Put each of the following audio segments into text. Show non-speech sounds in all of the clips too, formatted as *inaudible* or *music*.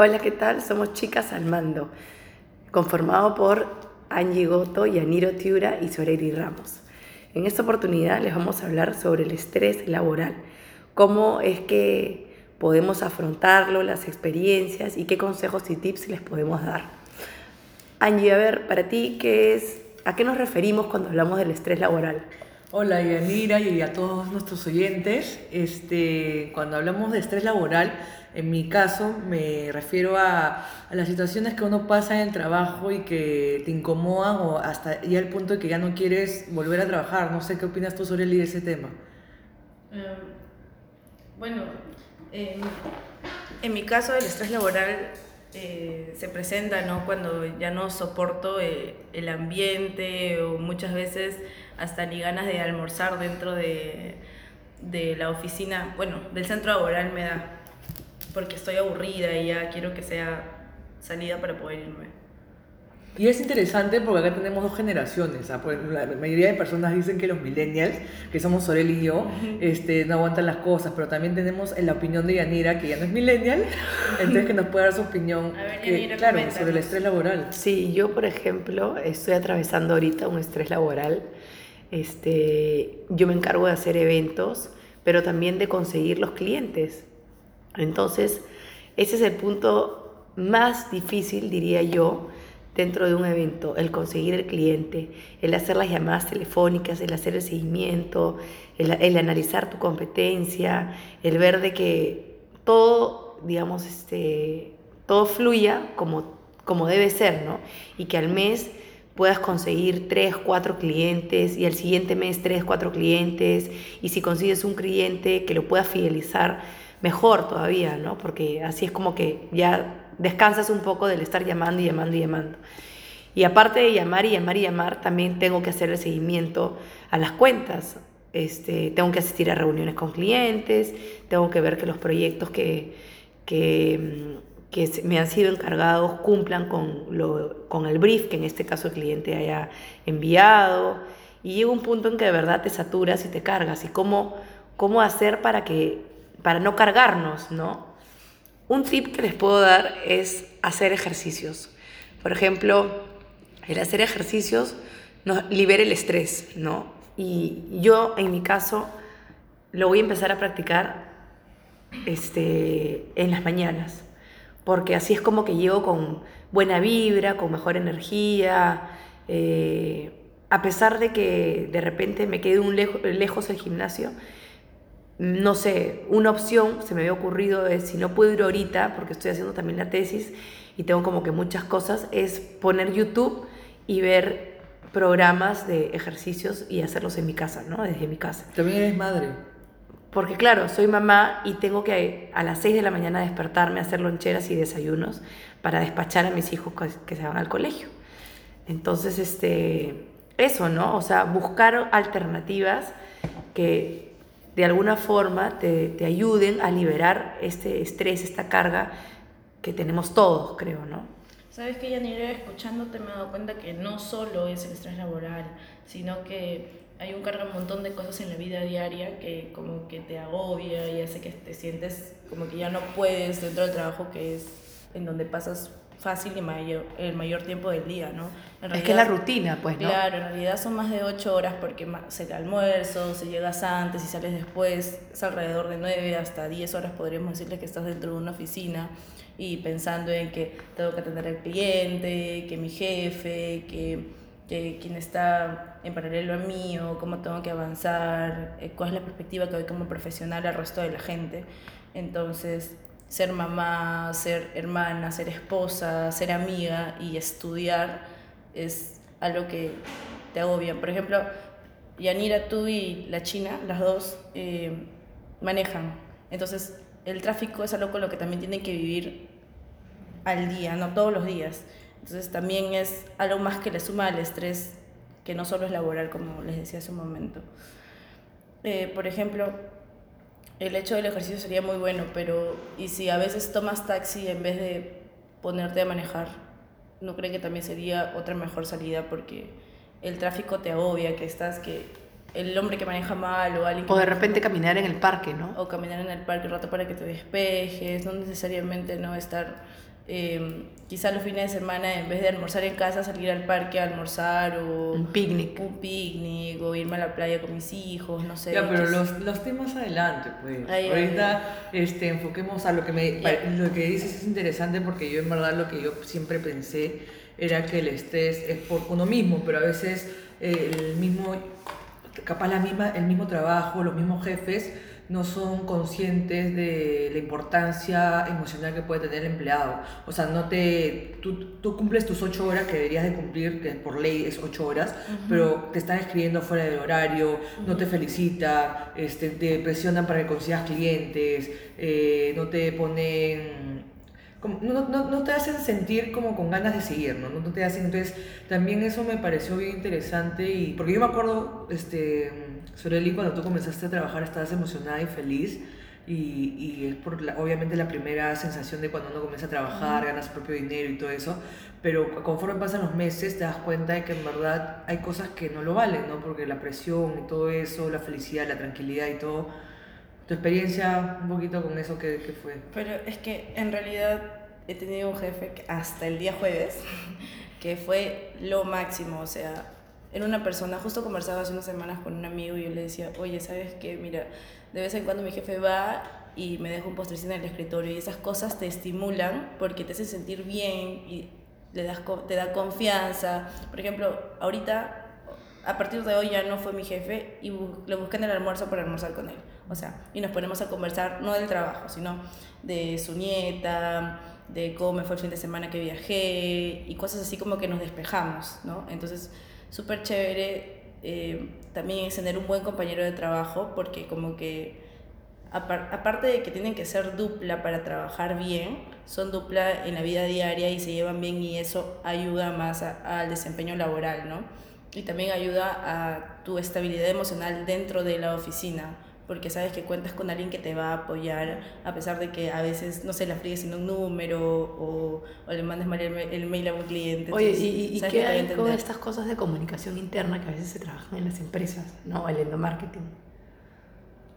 Hola, ¿qué tal? Somos Chicas al Mando, conformado por Angie Goto, Yaniro Tiura y Soreri Ramos. En esta oportunidad les vamos a hablar sobre el estrés laboral, cómo es que podemos afrontarlo, las experiencias y qué consejos y tips les podemos dar. Angie, a ver, para ti, ¿qué es, ¿a qué nos referimos cuando hablamos del estrés laboral? Hola Yanira y a todos nuestros oyentes. Este, cuando hablamos de estrés laboral, en mi caso me refiero a, las situaciones que uno pasa en el trabajo y que te incomodan o hasta ya el punto de que ya no quieres volver a trabajar. No sé qué opinas tú sobre ese tema. Eh, bueno, eh, en mi caso el estrés laboral eh, se presenta ¿no? cuando ya no soporto eh, el ambiente o muchas veces hasta ni ganas de almorzar dentro de, de la oficina, bueno, del centro laboral me da, porque estoy aburrida y ya quiero que sea salida para poder irme. Y es interesante porque acá tenemos dos generaciones. ¿ah? Pues la mayoría de personas dicen que los millennials, que somos Sorel y yo, este, no aguantan las cosas, pero también tenemos la opinión de Yanira, que ya no es millennial, entonces que nos puede dar su opinión, ver, que, Yanira, claro, sobre el estrés laboral. Sí, yo por ejemplo estoy atravesando ahorita un estrés laboral. Este, yo me encargo de hacer eventos, pero también de conseguir los clientes. Entonces, ese es el punto más difícil, diría yo, dentro de un evento, el conseguir el cliente, el hacer las llamadas telefónicas, el hacer el seguimiento, el, analizar tu competencia, el ver de que todo, digamos, este, todo fluya como, como debe ser, ¿no? Y que al mes puedas conseguir tres, cuatro clientes y al siguiente mes tres, cuatro clientes y si consigues un cliente que lo puedas fidelizar, mejor todavía, ¿no? Porque así es como que ya descansas un poco del estar llamando y llamando y llamando. Y aparte de llamar y llamar y llamar, también tengo que hacer el seguimiento a las cuentas. Este, tengo que asistir a reuniones con clientes, tengo que ver que los proyectos que, que, que me han sido encargados cumplan con, lo, con el brief que en este caso el cliente haya enviado. Y llega un punto en que de verdad te saturas y te cargas. ¿Y cómo, cómo hacer para, que, para no cargarnos, no? Un tip que les puedo dar es hacer ejercicios. Por ejemplo, el hacer ejercicios nos libera el estrés, ¿no? Y yo, en mi caso, lo voy a empezar a practicar este, en las mañanas, porque así es como que llego con buena vibra, con mejor energía, eh, a pesar de que de repente me quede un lejo, lejos el gimnasio, no sé, una opción se me había ocurrido es, si no puedo ir ahorita, porque estoy haciendo también la tesis y tengo como que muchas cosas, es poner YouTube y ver programas de ejercicios y hacerlos en mi casa, ¿no? Desde mi casa. También eres madre. Porque claro, soy mamá y tengo que a las 6 de la mañana despertarme, hacer loncheras y desayunos para despachar a mis hijos que se van al colegio. Entonces, este, eso, ¿no? O sea, buscar alternativas que de alguna forma te, te, ayuden a liberar este estrés, esta carga que tenemos todos, creo, ¿no? Sabes que Yanira, escuchándote me he dado cuenta que no solo es el estrés laboral, sino que hay un carga un montón de cosas en la vida diaria que como que te agobia y hace que te sientes como que ya no puedes dentro del trabajo que es en donde pasas fácil y mayor, el mayor tiempo del día, ¿no? En realidad, es que es la rutina, pues, ¿no? Claro, en realidad son más de ocho horas porque se el almuerzo, si llegas antes y sales después, es alrededor de nueve hasta diez horas podríamos decirle que estás dentro de una oficina y pensando en que tengo que atender al cliente, que mi jefe, que, que quien está en paralelo a mí o cómo tengo que avanzar, eh, cuál es la perspectiva que doy como profesional al resto de la gente. Entonces, ser mamá, ser hermana, ser esposa, ser amiga y estudiar es algo que te agobia. Por ejemplo, Yanira, tú y la China, las dos, eh, manejan. Entonces, el tráfico es algo con lo que también tienen que vivir al día, no todos los días. Entonces, también es algo más que le suma al estrés, que no solo es laboral, como les decía hace un momento. Eh, por ejemplo, el hecho del ejercicio sería muy bueno, pero ¿y si a veces tomas taxi en vez de ponerte a manejar? ¿No creen que también sería otra mejor salida? Porque el tráfico te agobia, que estás, que el hombre que maneja mal o alguien... Que o de repente caminar en el parque, ¿no? O caminar en el parque un rato para que te despejes, no necesariamente no estar eh, quizá los fines de semana, en vez de almorzar en casa, salir al parque a almorzar o... Un picnic. Un picnic o irme a la playa con mis hijos, no sé. Ya, pero los, los temas adelante, pues. Ay, ay, Ahorita Este, enfoquemos a lo que me lo que dices es interesante porque yo en verdad lo que yo siempre pensé era que el estrés es por uno mismo, pero a veces eh, el mismo capaz la misma el mismo trabajo, los mismos jefes no son conscientes de la importancia emocional que puede tener el empleado. O sea, no te, tú, tú cumples tus ocho horas que deberías de cumplir, que por ley es ocho horas, pero te están escribiendo fuera del horario, no te felicita, este, te presionan para que consigas clientes, eh, no te ponen como- no, no, no te hacen sentir como con ganas de seguir, ¿no? No te hacen, entonces también eso me pareció bien interesante y porque yo me acuerdo, este, Soreli, cuando tú comenzaste a trabajar estabas emocionada y feliz y, y es por la- obviamente la primera sensación de cuando uno comienza a trabajar, ganas su propio dinero y todo eso, pero conforme pasan los meses te das cuenta de que en verdad hay cosas que no lo valen, ¿no? Porque la presión y todo eso, la felicidad, la tranquilidad y todo, tu experiencia un poquito con eso que, que fue. Pero es que en realidad he tenido un jefe hasta el día jueves que fue lo máximo, o sea, era una persona, justo conversaba hace unas semanas con un amigo y yo le decía, oye, ¿sabes qué? Mira, de vez en cuando mi jefe va y me deja un postrecito en el escritorio y esas cosas te estimulan porque te hacen sentir bien y le das, te da confianza. Por ejemplo, ahorita, a partir de hoy ya no fue mi jefe y bu- lo busqué en el almuerzo para almorzar con él. O sea, y nos ponemos a conversar no del trabajo, sino de su nieta, de cómo me fue el fin de semana que viajé y cosas así como que nos despejamos, ¿no? Entonces, súper chévere eh, también es tener un buen compañero de trabajo porque como que apar- aparte de que tienen que ser dupla para trabajar bien, son dupla en la vida diaria y se llevan bien y eso ayuda más al desempeño laboral, ¿no? Y también ayuda a tu estabilidad emocional dentro de la oficina, porque sabes que cuentas con alguien que te va a apoyar, a pesar de que a veces, no sé, la friegues sin un número o, o le mandes mal el, el mail a un cliente. Oye, entonces, ¿y, y qué hay con estas cosas de comunicación interna que a veces se trabajan en las empresas? No, el endomarketing.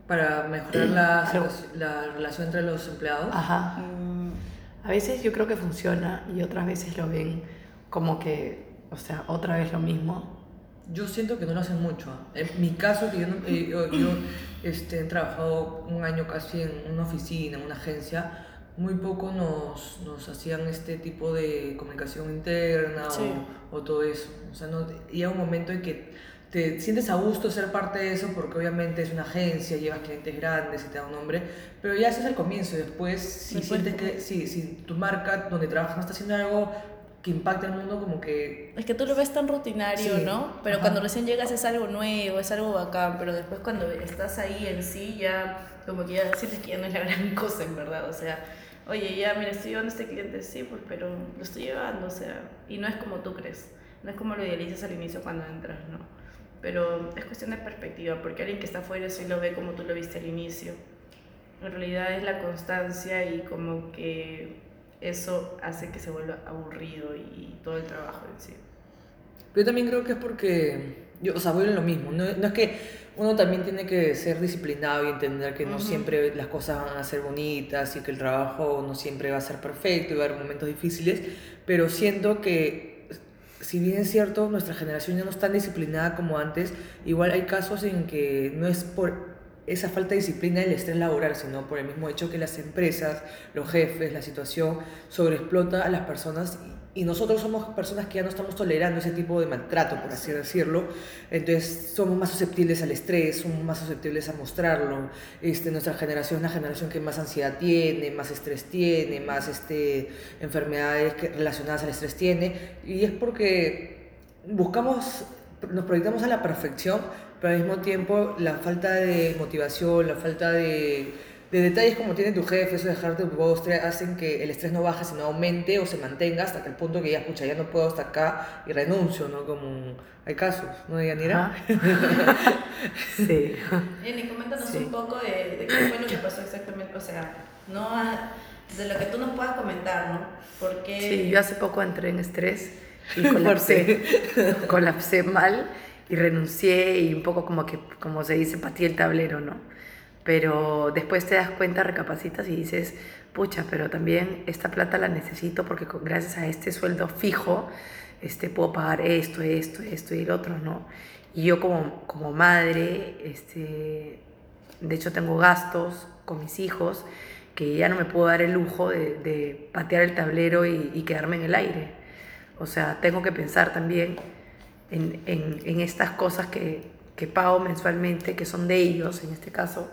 Para mejorar la, *clears throat* la relación entre los empleados. Ajá. Mm, A veces yo creo que funciona y otras veces lo ven como que, o sea, otra vez lo mismo. Yo siento que no lo hacen mucho. ¿ah? En mi caso, que yo, eh, yo, yo, *coughs* este, he trabajado un año casi en una oficina, en una agencia, muy poco nos, nos hacían este tipo de comunicación interna Sí. o, o todo eso. O sea, no, llega un momento en que te sientes a gusto ser parte de eso porque obviamente es una agencia, llevas clientes grandes y te da un nombre, pero ya ese es el comienzo. Después, si Después, sientes que sí, si tu marca donde trabajas no está haciendo algo que impacte al mundo, como que Es que tú lo ves tan rutinario, Sí, ¿no? Pero ajá. cuando recién llegas es algo nuevo, es algo bacán, pero después cuando estás ahí en sí ya como que ya sientes que ya no es la *laughs* gran cosa, en verdad. O sea, oye, ya, mira, estoy llevando a este cliente, sí, pues, pero lo estoy llevando, o sea, y no es como tú crees, no es como lo idealizas al inicio cuando entras, ¿no? Pero es cuestión de perspectiva, porque alguien que está afuera sí lo ve como tú lo viste al inicio. En realidad es la constancia y como que eso hace que se vuelva aburrido y todo el trabajo en sí. Pero yo también creo que es porque, yo, o sea, a lo mismo. No, no es que uno también tiene que ser disciplinado y entender que no siempre las cosas van a ser bonitas y que el trabajo no siempre va a ser perfecto y va a haber momentos difíciles, pero siento que, si bien es cierto, nuestra generación ya no es tan disciplinada como antes, igual hay casos en que no es por esa falta de disciplina el estrés laboral, sino por el mismo hecho que las empresas, los jefes, la situación sobreexplota a las personas y nosotros somos personas que ya no estamos tolerando ese tipo de maltrato, por así decirlo. Entonces somos más susceptibles al estrés, somos más susceptibles a mostrarlo. Este, nuestra generación es la generación que más ansiedad tiene, más estrés tiene, más este, enfermedades que- relacionadas al estrés tiene. Y es porque buscamos, nos proyectamos a la perfección, pero al mismo tiempo la falta de motivación, la falta de, de detalles como tiene tu jefe, eso de dejarte tu postre, hacen que el estrés no baje, sino aumente o se mantenga hasta que el punto que ya, escucha, ya no puedo hasta acá y renuncio, ¿no? Como hay casos, ¿no, Yanira? *laughs* Sí. Jenny, coméntanos Sí. un poco de, de qué fue lo que pasó exactamente, o sea, no a- de lo que tú nos puedas comentar, ¿no? Porque Sí, yo hace poco entré en estrés y *laughs* colapsé, colapsé mal y renuncié y un poco como que, como se dice, patí el tablero, ¿no? Pero después te das cuenta, recapacitas y dices, pucha, pero también esta plata la necesito porque gracias a este sueldo fijo este, puedo pagar esto, esto, esto y el otro, ¿no? Y yo como, como madre, este, de hecho tengo gastos con mis hijos que ya no me puedo dar el lujo de, patear el tablero y quedarme en el aire. O sea, tengo que pensar también en, en- en estas cosas que, que pago mensualmente, que son de ellos en este caso,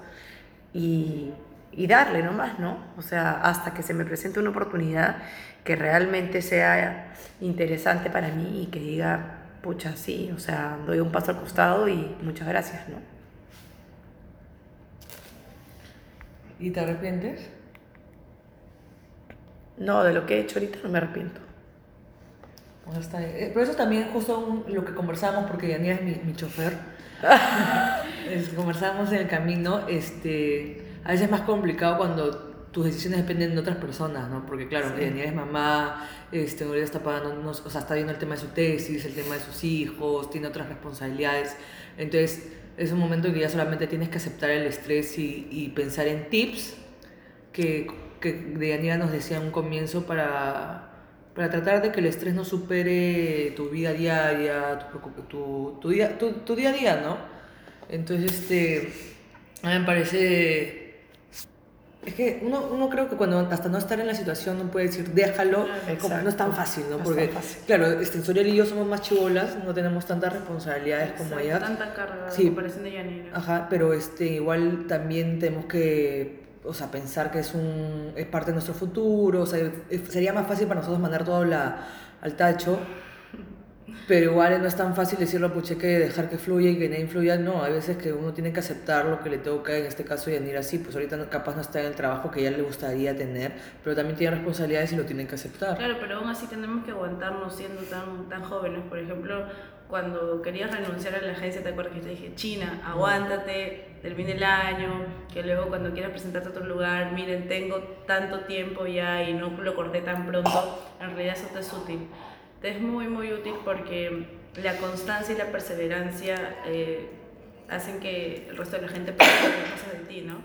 y, y darle nomás, ¿no? O sea, hasta que se me presente una oportunidad que realmente sea interesante para mí y que diga, pucha, sí, o sea, doy un paso al costado y muchas gracias, ¿no? ¿Y te arrepientes? No, de lo que he hecho ahorita no me arrepiento. Pues está bien. Eh, Pero eso también justo un- lo que conversamos, porque Yanira es mi, mi chofer. *laughs* Es- conversamos en el camino, este, a veces es más complicado cuando tus decisiones dependen de otras personas, ¿no? Porque claro, Sí. Yanira es mamá, este, Nuria está pagando, unos- o sea, está viendo el tema de su tesis, el tema de sus hijos, tiene otras responsabilidades. Entonces, es un momento en que ya solamente tienes que aceptar el estrés y, y pensar en tips que, que Deyanira nos decía en un comienzo para, para tratar de que el estrés no supere tu vida diaria, tu, tu, tu día, tu, tu día a día, ¿no? Entonces, este, a mí me parece... Es que uno, uno creo que cuando hasta no estar en la situación no puede decir déjalo, como no es tan fácil, ¿no? No es Porque, tan fácil. claro, este, Soriel y yo somos más chivolas, no tenemos tantas responsabilidades como Exacto, ella. Tanta carga Sí. comparación de Yanira. Ajá, pero este, igual también tenemos que, o sea, pensar que es, un, es parte de nuestro futuro, o sea, sería más fácil para nosotros mandar todo la, al tacho, pero igual no es tan fácil decirlo, puche, que dejar que fluya y que nadie influya, no, hay veces que uno tiene que aceptar lo que le toca, en este caso Yanir así, pues ahorita capaz no está en el trabajo que ya le gustaría tener, pero también tiene responsabilidades y lo tienen que aceptar. Claro, pero aún así tenemos que aguantarnos siendo tan, tan jóvenes. Por ejemplo, cuando querías renunciar a la agencia, ¿te acuerdas que te dije, China, aguántate, termine el año, que luego cuando quieras presentarte a otro lugar, miren, tengo tanto tiempo ya y no lo corté tan pronto, en realidad eso te es útil. Te es muy, muy útil porque la constancia y la perseverancia eh, hacen que el resto de la gente pueda hacer cosas de ti, ¿no?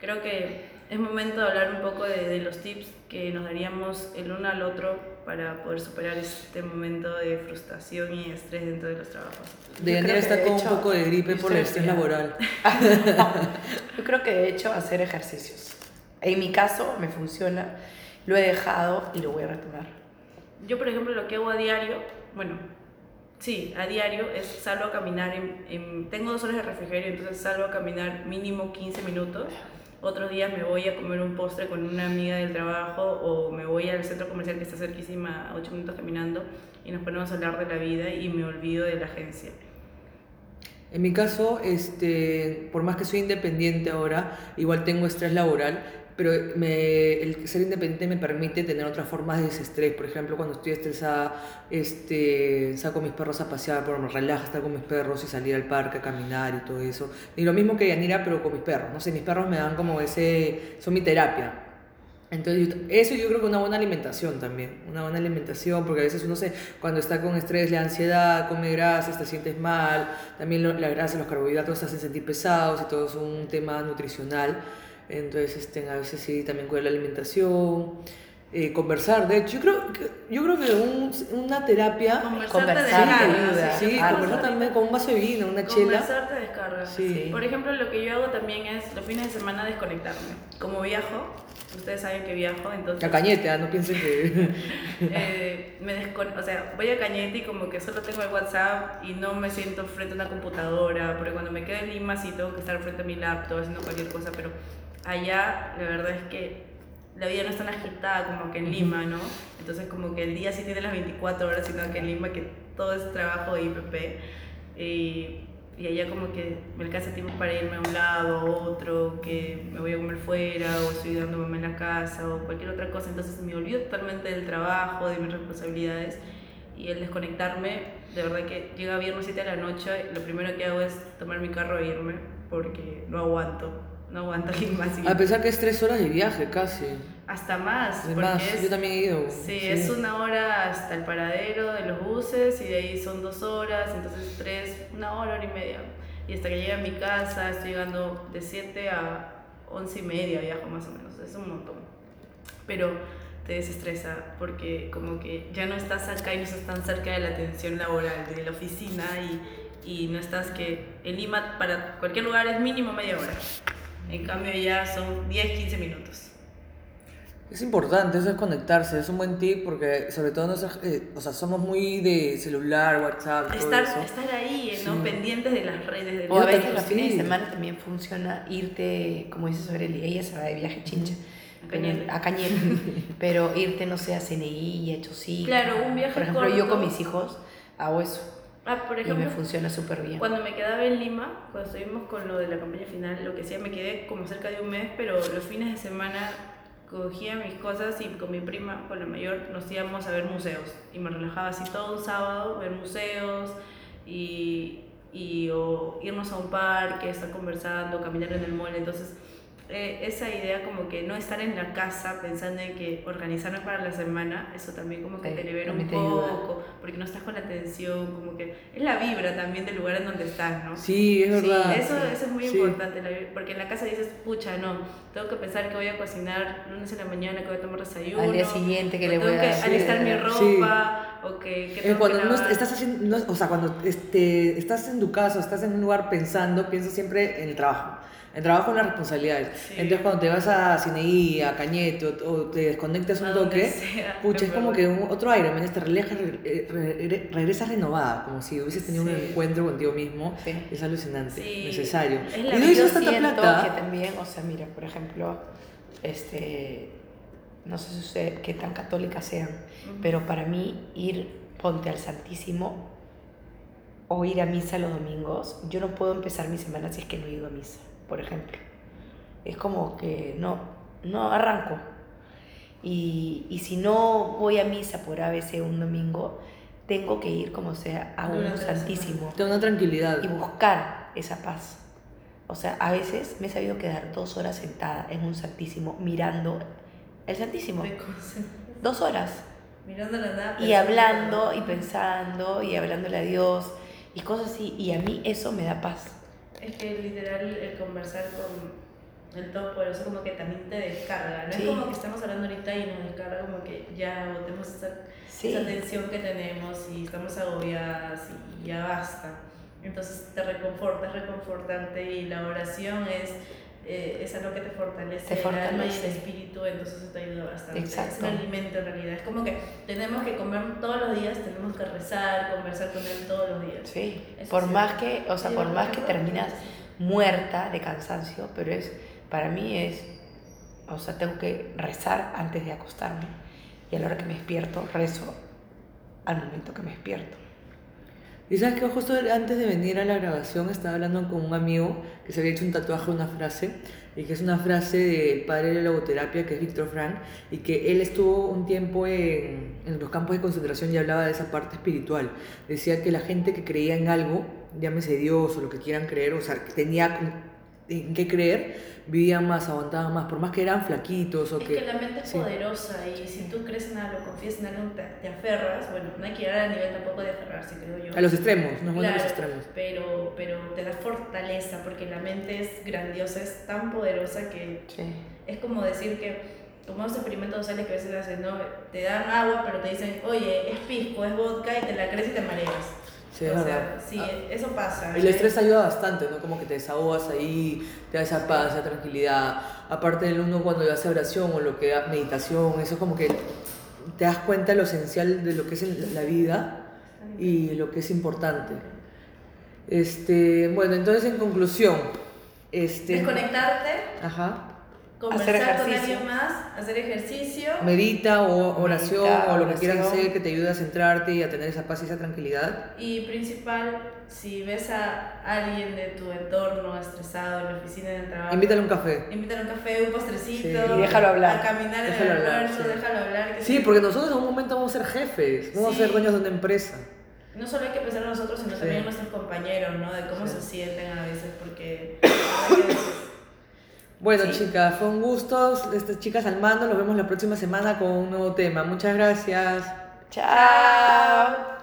Creo que es momento de hablar un poco de, de los tips que nos daríamos el uno al otro para poder superar este momento de frustración y estrés dentro de los trabajos. Creo que está de con un poco de gripe por el estrés laboral. *laughs* Yo creo que de hecho hacer ejercicios. En mi caso me funciona, lo he dejado y lo voy a retomar. Yo, por ejemplo, lo que hago a diario, bueno, sí, a diario es salgo a caminar, en, en- tengo dos horas de refrigerio, entonces salgo a caminar mínimo 15 minutos. Otros días me voy a comer un postre con una amiga del trabajo o me voy al centro comercial que está cerquísima, a 8 minutos caminando, y nos ponemos a hablar de la vida y me olvido de la agencia. En mi caso, este, por más que soy independiente ahora, igual tengo estrés laboral, pero el ser independiente me permite tener otras formas de desestrés. Por ejemplo, cuando estoy estresada, este, saco a mis perros a pasear, pero me relaja estar con mis perros y salir al parque a caminar y todo eso. Y lo mismo que Yanira, pero con mis perros. No sé, mis perros me dan como ese, son mi terapia. Entonces, eso yo creo que una buena alimentación también, una buena alimentación, porque a veces uno se, cuando está con estrés, le da ansiedad, come grasas, te sientes mal, también lo- la grasa, los carbohidratos te hacen sentir pesados y todo es un tema nutricional. Entonces, este, a veces sí, también cuidar la alimentación, eh, conversar, de hecho, yo creo que, yo creo que un- una terapia, Conversar Conversar te descarga, sí, claro. conversar también con un vaso de vino, una chela. Conversar te descarga. Sí. Por ejemplo, lo que yo hago también es los fines de semana desconectarme. Como viajo, ustedes saben que viajo, entonces... A cañete, ah, no piensen que... *laughs* eh, me descon o sea, voy a Cañete y como que solo tengo el WhatsApp y no me siento frente a una computadora, porque cuando me quedo en Lima sí tengo que estar frente a mi laptop haciendo cualquier cosa, pero allá la verdad es que la vida no es tan agitada como que en Lima, ¿no? Entonces como que el día sí tiene las 24 horas, sino que en Lima que todo es trabajo de IPP y, y allá como que me alcanza tiempo para irme a un lado, a otro, que me voy a comer fuera o estoy dándome en la casa o cualquier otra cosa, entonces me olvido totalmente del trabajo, de mis responsabilidades y el desconectarme, de verdad que llega viernes 7 de la noche, lo primero que hago es tomar mi carro e irme porque no aguanto, no aguanto más. y- A pesar que es tres horas de viaje casi. hasta más, porque Además, es, yo también he ido. Sí, es una hora hasta el paradero de los buses y de ahí son dos horas, entonces tres, una hora, hora y media. y hasta que llegue a mi casa estoy llegando de 7 a 11 y media viajo más o menos, es un montón. Pero te desestresa porque como que ya no estás acá y no estás tan cerca de la atención laboral, de la oficina y, y no estás que en Lima para cualquier lugar es mínimo media hora. En cambio ya son 10, 15 minutos. Es importante eso es conectarse, es un buen tip porque sobre todo nosotros, eh, o sea, somos muy de celular, WhatsApp, todo Estar, eso. estar ahí, ¿no? Sí. Pendientes de las redes de O a veces los fines de semana también funciona irte, como dice sobre ella se va de viaje chincha. A pero- Cañete. a *laughs* pero irte, no sé, a CNI, a Chosica. Claro, un viaje Por ejemplo, yo con corto. mis hijos hago eso Ah, por y me ejemplo, funciona súper bien. Cuando me quedaba en Lima, cuando estuvimos con lo de la campaña final, lo que hacía, me quedé como cerca de un mes, pero los fines de semana cogía mis cosas y con mi prima, con la mayor, nos íbamos a ver museos. Y me relajaba así todo un sábado, ver museos y, y o irnos a un parque, estar conversando, caminar en el mall. Entonces, eh, esa idea como que no estar en la casa pensando en que organizarme para la semana, eso también como que Sí, te libera un poco, porque no estás con la atención, como que es la vibra también del lugar en donde estás, ¿no? Sí, es Sí, verdad. Eso, eso es muy Sí. importante, porque en la casa dices, pucha, no, tengo que pensar que voy a cocinar lunes en la mañana, que voy a tomar desayuno. Al día siguiente, ¿qué o le voy tengo a que hacer? alistar mi ropa, o que, que Eh, tengo cuando que no estás haciendo, no- o sea, cuando este, estás en tu casa, estás en un lugar pensando, piensas siempre en el trabajo. El trabajo en las responsabilidades. Sí. Entonces, cuando te vas a Cineí, a Cañete, o, o te desconectas un toque, sea, pucha, es como que un- otro aire, ¿me Te relajas, re- eh, re- re- regresas renovada, como si hubieses tenido un Sí. encuentro contigo mismo. Sí. Es alucinante, Sí. necesario. Es y la no vida, hizo tanta plata. que también, o sea, mira, por ejemplo, este, no sé si usted, qué tan católicas sean, pero para mí ir, ponte al Santísimo o ir a misa los domingos, yo no puedo empezar mi semana si es que no he ido a misa, por ejemplo. Es como que no, no arranco. Y, y si no voy a misa por ABC un domingo, tengo que ir como sea a un Santísimo da una tranquilidad. y buscar esa paz. O sea, a veces me he sabido quedar dos horas sentada en un Santísimo mirando el Santísimo. Dos horas. Mirando la nada. Y hablando y pensando y hablándole a Dios y cosas así. Y a mí eso me da paz. Es que literal el conversar con el Todopoderoso como que también te descarga. No Sí. es como que estamos hablando ahorita y nos descarga como que ya botemos esa, Sí. esa tensión que tenemos y estamos agobiadas y ya basta. Entonces te reconforta, es reconfortante y la oración es, eh, es algo que te fortalece, Te el alma y el fortalece. espíritu, entonces eso te ayuda bastante. Exacto. Es un alimento en realidad. Es como que tenemos que comer todos los días, tenemos que rezar, conversar con Él todos los días. Sí. Eso Por sí. más que, o sea, Sí, por más que terminas muerta de cansancio, pero es, para mí es, o sea, tengo que rezar antes de acostarme. Y a la hora que me despierto, rezo al momento que me despierto. Y sabes que justo antes de venir a la grabación estaba hablando con un amigo que se había hecho un tatuaje una frase y que es una frase del padre de la logoterapia que es Víctor Frank y que él estuvo un tiempo en, en los campos de concentración y hablaba de esa parte espiritual. Decía que la gente que creía en algo, llámese Dios o lo que quieran creer, o sea, que tenía en qué creer, vivían más, aguantaban más, por más que eran flaquitos o Es que... que la mente es sí. poderosa y si tú crees en algo, confías en algo, te, te aferras. Bueno, no hay que llegar al nivel tampoco de aferrarse, creo yo. A los extremos, no es bueno a los Claro, extremos. Pero, pero te da fortaleza porque la mente es grandiosa, es tan poderosa que Sí. es como decir que, como los experimentos sociales que a veces hacen, ¿no? Te dan agua, pero te dicen, oye, es pisco, es vodka, y te la crees y te mareas. Sí, es o verdad. sea, sí, Ah. eso pasa. El estrés ayuda bastante, ¿no? Como que te desahogas ahí, te da esa paz, esa tranquilidad. Aparte del uno cuando hace oración o lo que da meditación, eso como que te das cuenta de lo esencial de lo que es la vida y lo que es importante. Este, bueno, entonces en conclusión, este, Desconectarte, ajá, conversar con ejercicio. alguien más, hacer ejercicio. medita o oración Medita, o lo que quieras hacer que te ayude a centrarte y a tener esa paz y esa tranquilidad. Y principal, si ves a alguien de tu entorno estresado en la oficina en el trabajo, Invítale un café. invítale un café, un postrecito, Sí. Y déjalo hablar. a caminar en Déjalo el almuerzo, sí. déjalo hablar. que Sí, porque nosotros en un momento vamos a ser jefes, vamos a ser dueños de una empresa. No solo hay que pensar en nosotros, sino también en nuestros compañeros, ¿no? De cómo se sienten a veces, porque *coughs* la verdad que a veces Bueno, Sí. chicas, fue un gusto. Estas chicas al mando. Nos vemos la próxima semana con un nuevo tema. Muchas gracias. Chao.